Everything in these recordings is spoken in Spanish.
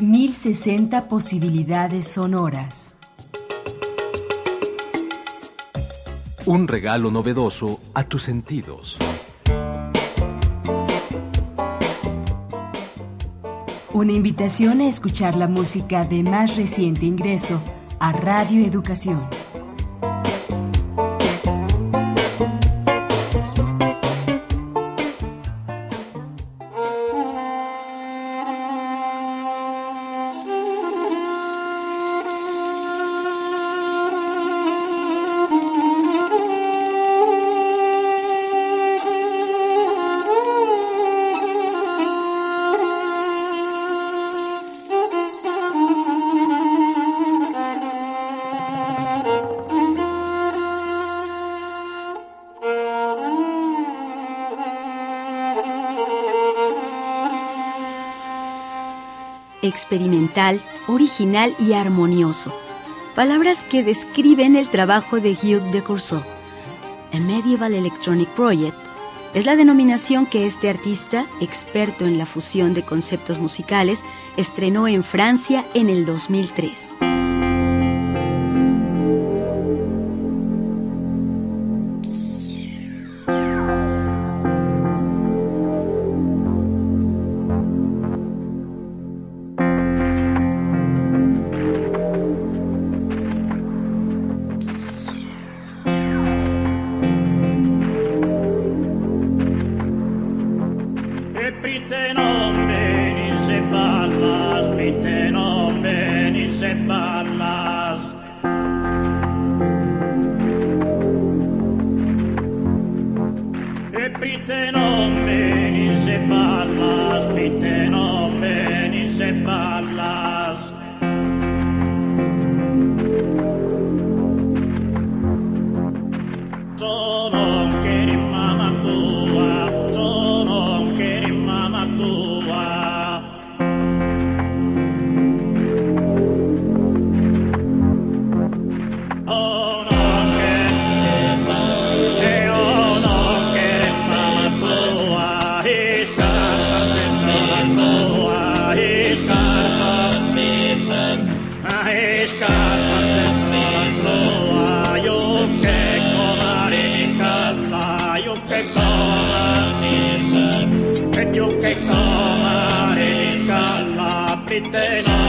1060 posibilidades sonoras. Un regalo novedoso a tus sentidos. Una invitación a escuchar la música de más reciente ingreso a Radio Educación. Experimental, original y armonioso. Palabras que describen el trabajo de Hugh de Courceau. A Medieval Electronic Project es la denominación que este artista, experto en la fusión de conceptos musicales, estrenó en Francia en el 2003. Se parla. Capitela.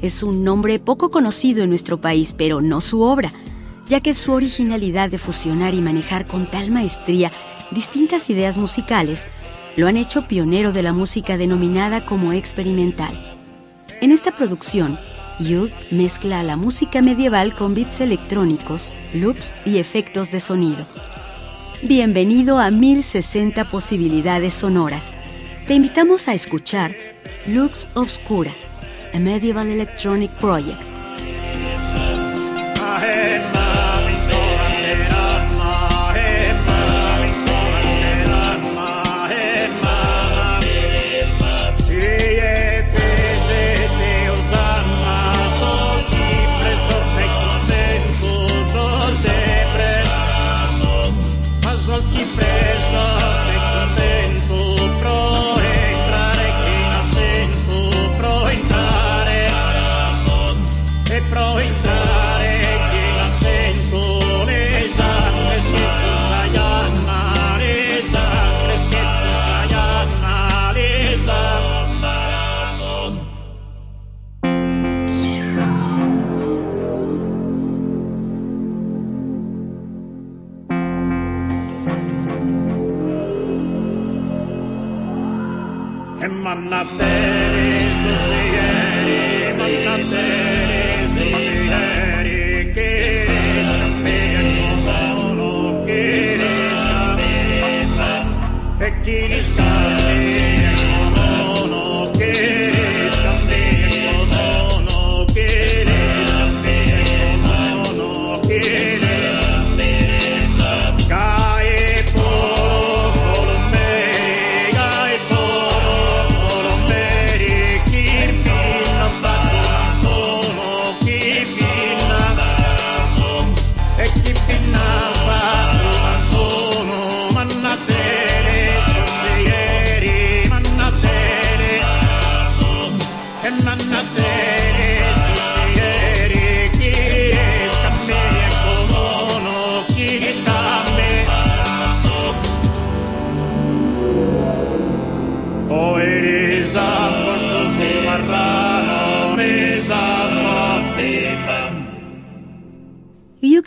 Es un nombre poco conocido en nuestro país, pero no su obra, ya que su originalidad de fusionar y manejar con tal maestría distintas ideas musicales lo han hecho pionero de la música denominada como experimental. En esta producción, Yug mezcla la música medieval con beats electrónicos, loops y efectos de sonido. Bienvenido a 1060 posibilidades sonoras. Te invitamos a escuchar Lux Obscura a medieval electronic project.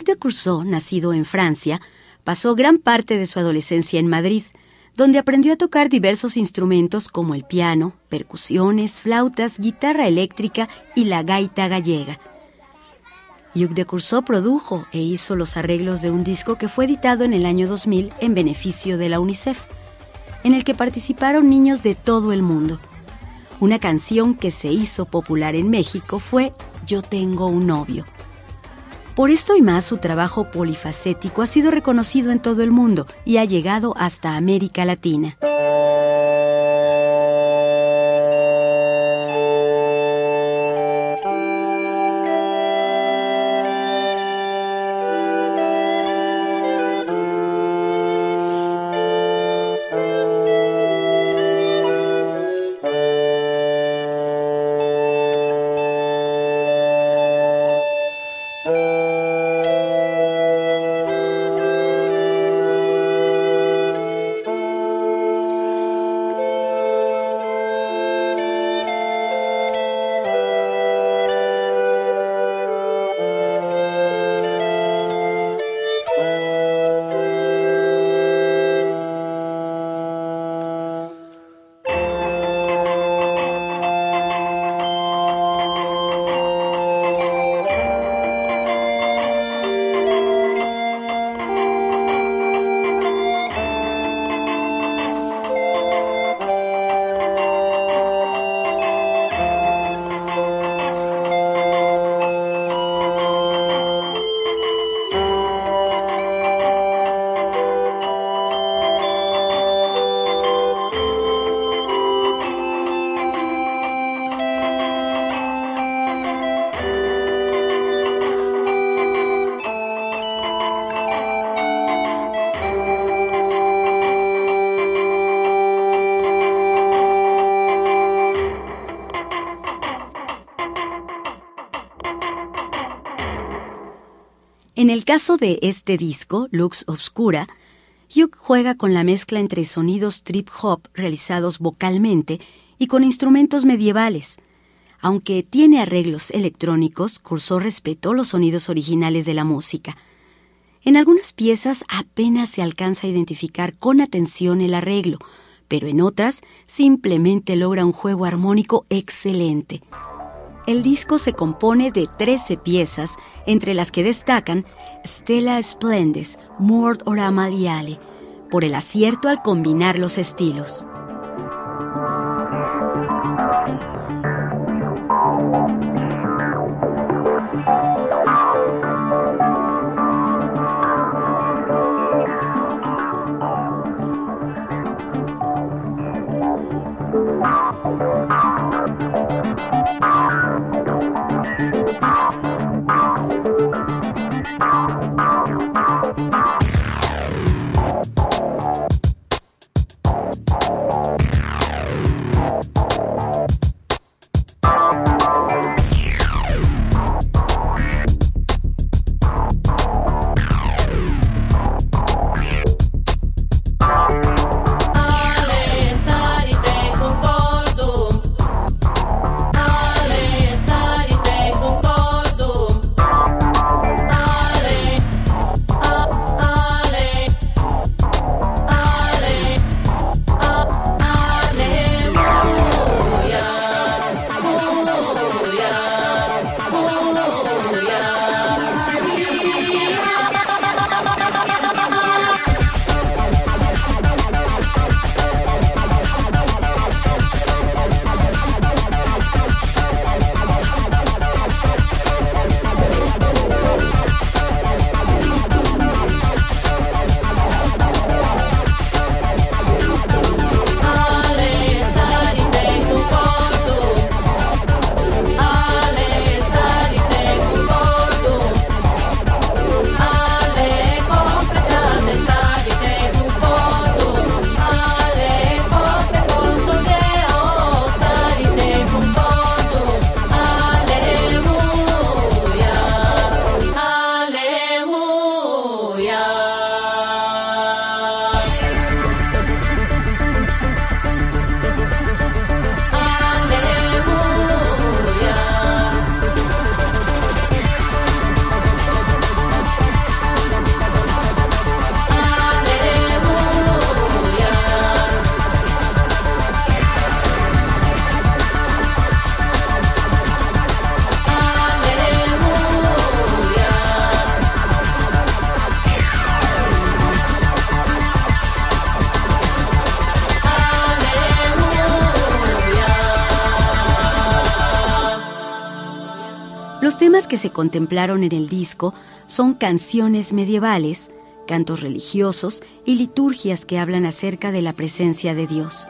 Hugues de Courceau, nacido en Francia, pasó gran parte de su adolescencia en Madrid, donde aprendió a tocar diversos instrumentos como el piano, percusiones, flautas, guitarra eléctrica y la gaita gallega. Hugues de Courceau produjo e hizo los arreglos de un disco que fue editado en el año 2000 en beneficio de la UNICEF, en el que participaron niños de todo el mundo. Una canción que se hizo popular en México fue Yo tengo un novio. Por esto y más, su trabajo polifacético ha sido reconocido en todo el mundo y ha llegado hasta América Latina. Caso de este disco, Lux Obscura, Hugh juega con la mezcla entre sonidos trip hop realizados vocalmente y con instrumentos medievales. Aunque tiene arreglos electrónicos, Cursor respetó los sonidos originales de la música. En algunas piezas apenas se alcanza a identificar con atención el arreglo, pero en otras simplemente logra un juego armónico excelente. El disco se compone de 13 piezas, entre las que destacan Stella Splendes, Mord Orama Liale, por el acierto al combinar los estilos. Que se contemplaron en el disco son canciones medievales, cantos religiosos y liturgias que hablan acerca de la presencia de Dios.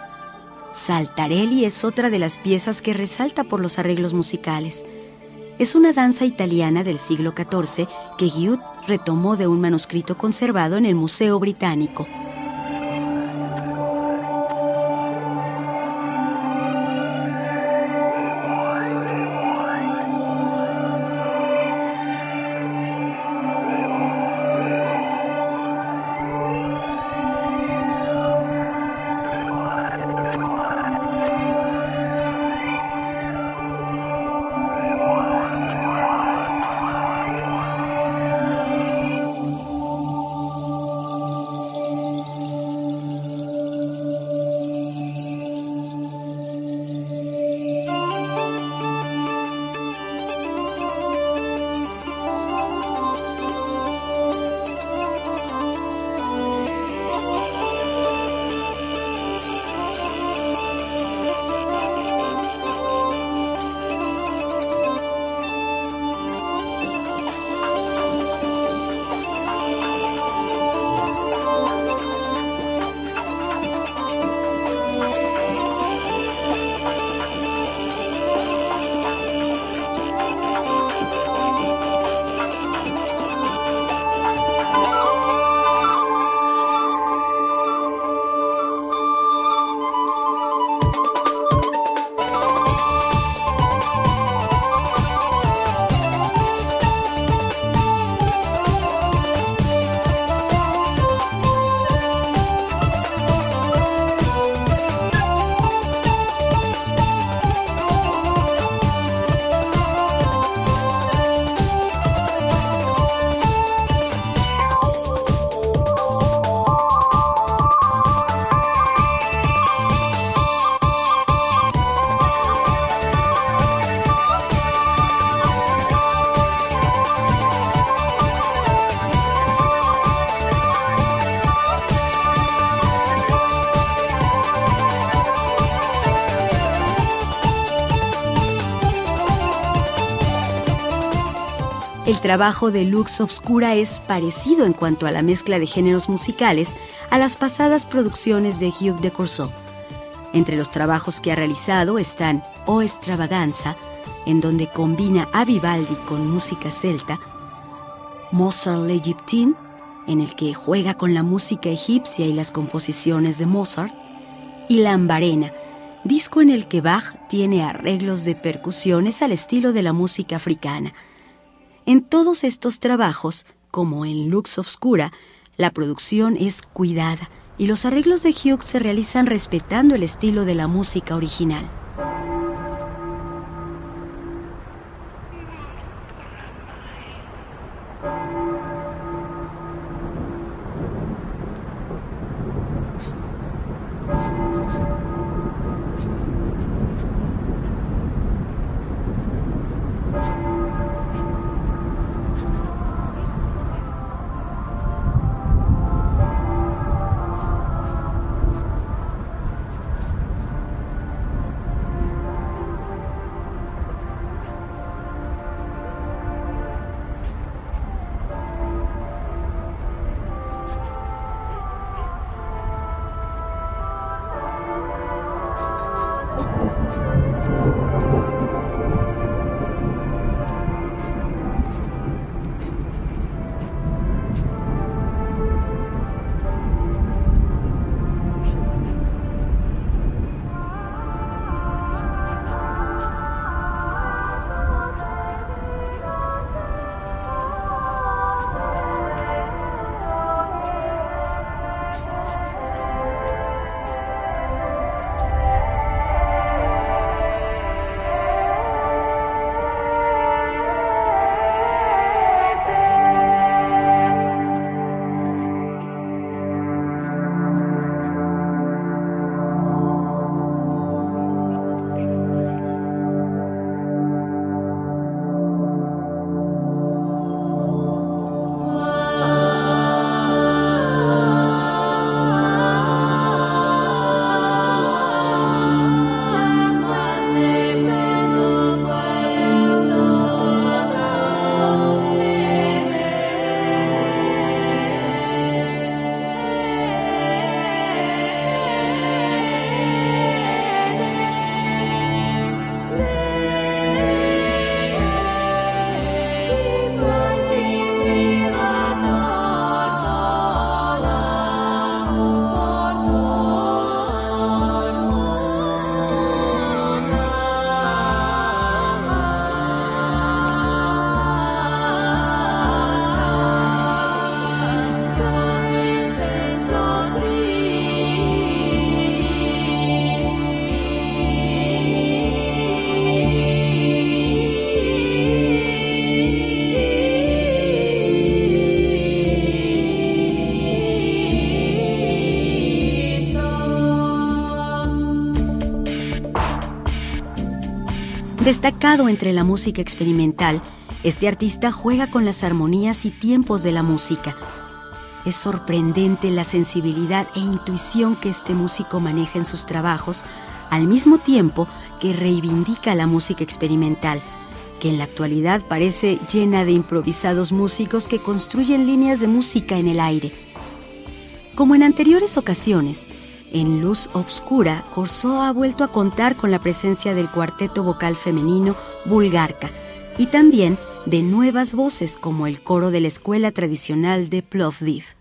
Saltarelli es otra de las piezas que resalta por los arreglos musicales. Es una danza italiana del siglo XIV que Guiud retomó de un manuscrito conservado en el Museo Británico. El trabajo de Lux Obscura es parecido en cuanto a la mezcla de géneros musicales a las pasadas producciones de Hugh de Courceau. Entre los trabajos que ha realizado están O Extravaganza, en donde combina a Vivaldi con música celta, Mozart l'Egyptine, en el que juega con la música egipcia y las composiciones de Mozart, y Lambarena, disco en el que Bach tiene arreglos de percusiones al estilo de la música africana. En todos estos trabajos, como en Lux Obscura, la producción es cuidada y los arreglos de Hughes se realizan respetando el estilo de la música original. Destacado entre la música experimental, este artista juega con las armonías y tiempos de la música. Es sorprendente la sensibilidad e intuición que este músico maneja en sus trabajos, al mismo tiempo que reivindica la música experimental, que en la actualidad parece llena de improvisados músicos que construyen líneas de música en el aire. Como en anteriores ocasiones, en Luz Obscura, Corsó ha vuelto a contar con la presencia del cuarteto vocal femenino Bulgarka y también de nuevas voces como el coro de la escuela tradicional de Plovdiv.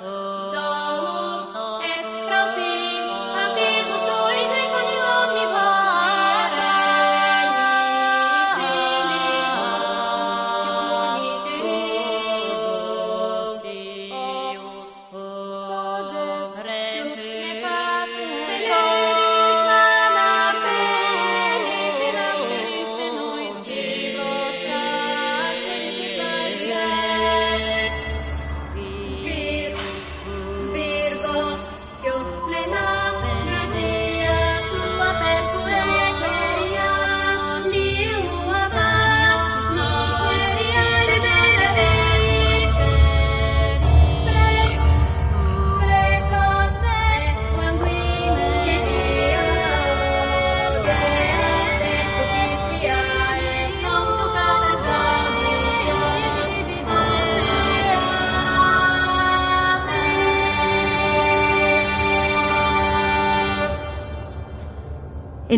Oh.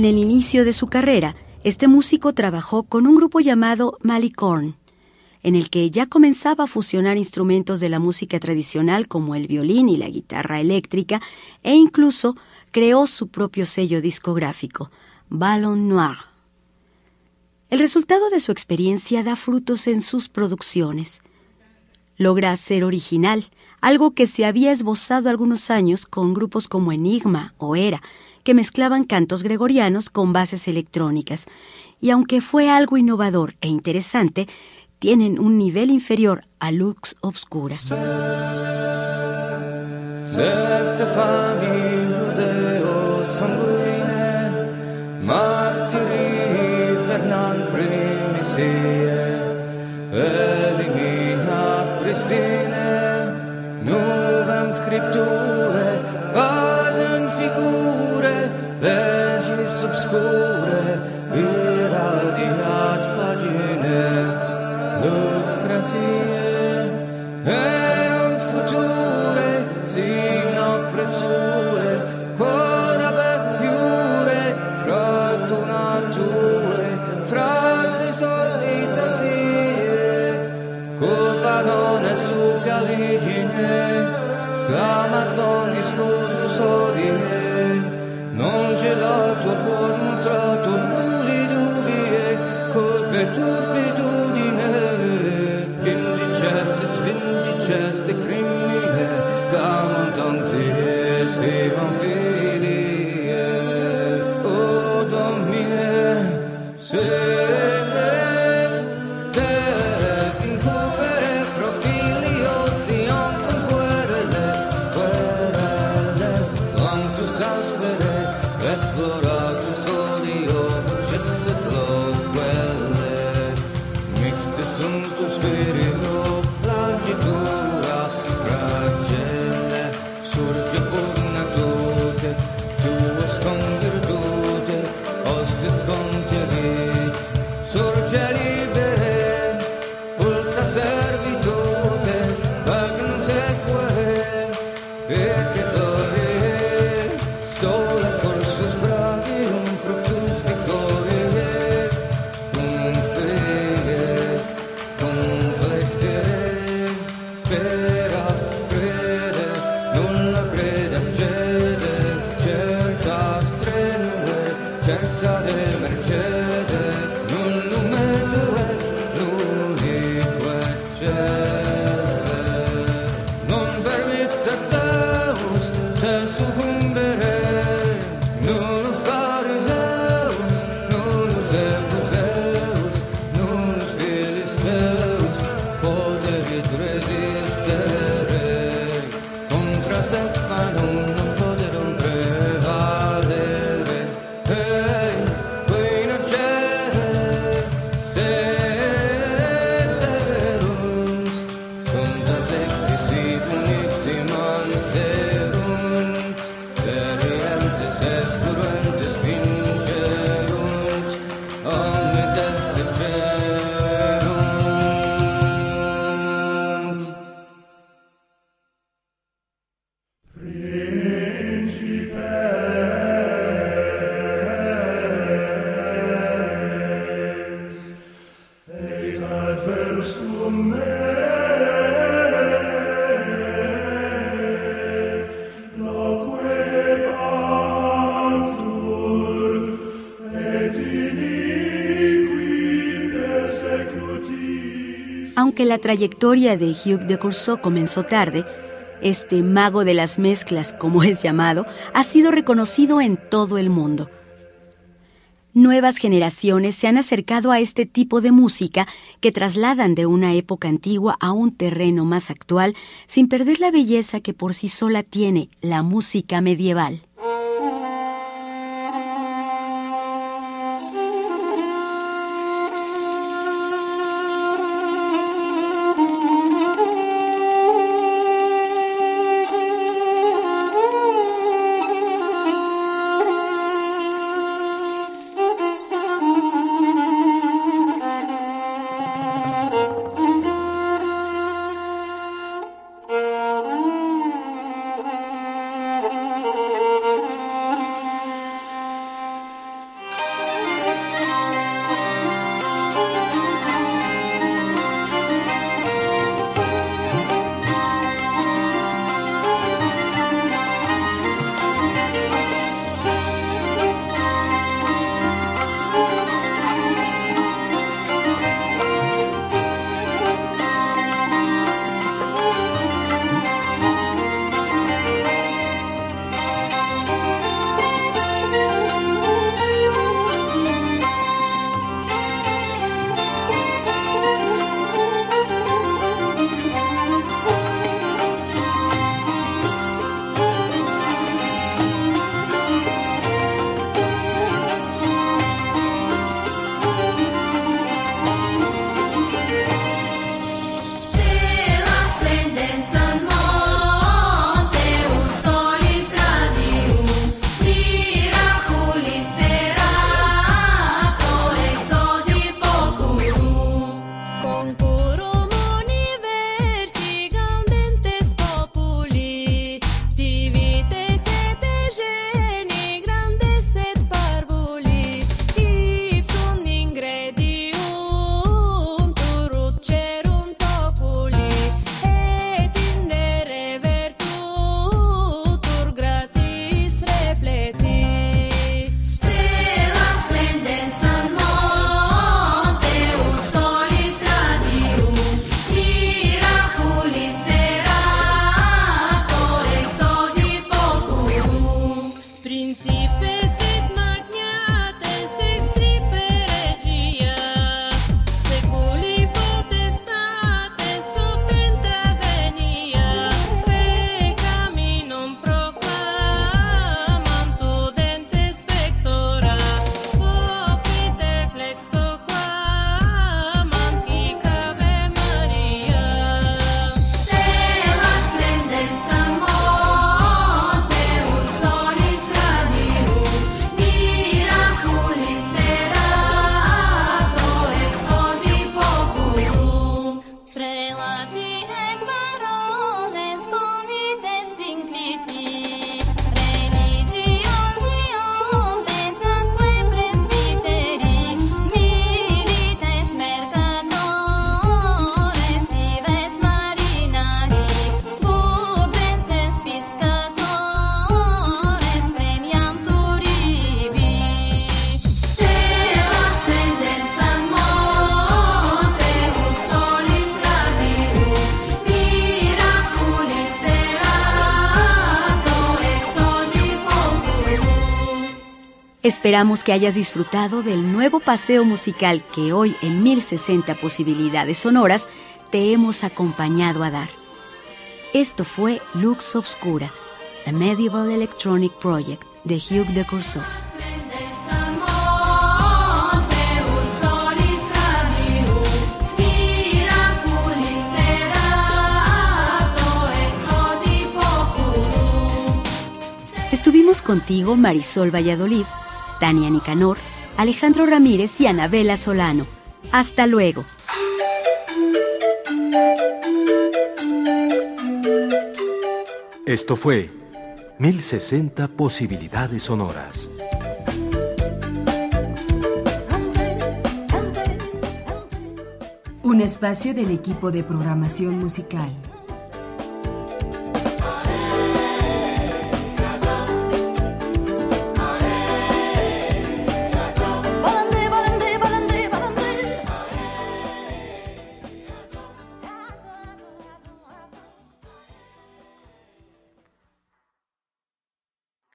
En el inicio de su carrera, este músico trabajó con un grupo llamado Malicorn, en el que ya comenzaba a fusionar instrumentos de la música tradicional como el violín y la guitarra eléctrica e incluso creó su propio sello discográfico, Ballon Noir. El resultado de su experiencia da frutos en sus producciones. Logra ser original, algo que se había esbozado algunos años con grupos como Enigma o Era, que mezclaban cantos gregorianos con bases electrónicas, y aunque fue algo innovador e interesante, tienen un nivel inferior a Lux Obscura. obscure school. La trayectoria de Hugh de Courceau comenzó tarde, este mago de las mezclas, como es llamado, ha sido reconocido en todo el mundo. Nuevas generaciones se han acercado a este tipo de música que trasladan de una época antigua a un terreno más actual sin perder la belleza que por sí sola tiene la música medieval. Esperamos que hayas disfrutado del nuevo paseo musical que hoy en 1060 posibilidades sonoras te hemos acompañado a dar. Esto fue Lux Obscura, a Medieval Electronic Project de Hugh de Courceau. Estuvimos contigo Marisol Valladolid, Tania Nicanor, Alejandro Ramírez y Anabela Solano. Hasta luego. Esto fue 1060 posibilidades sonoras. Un espacio del equipo de programación musical.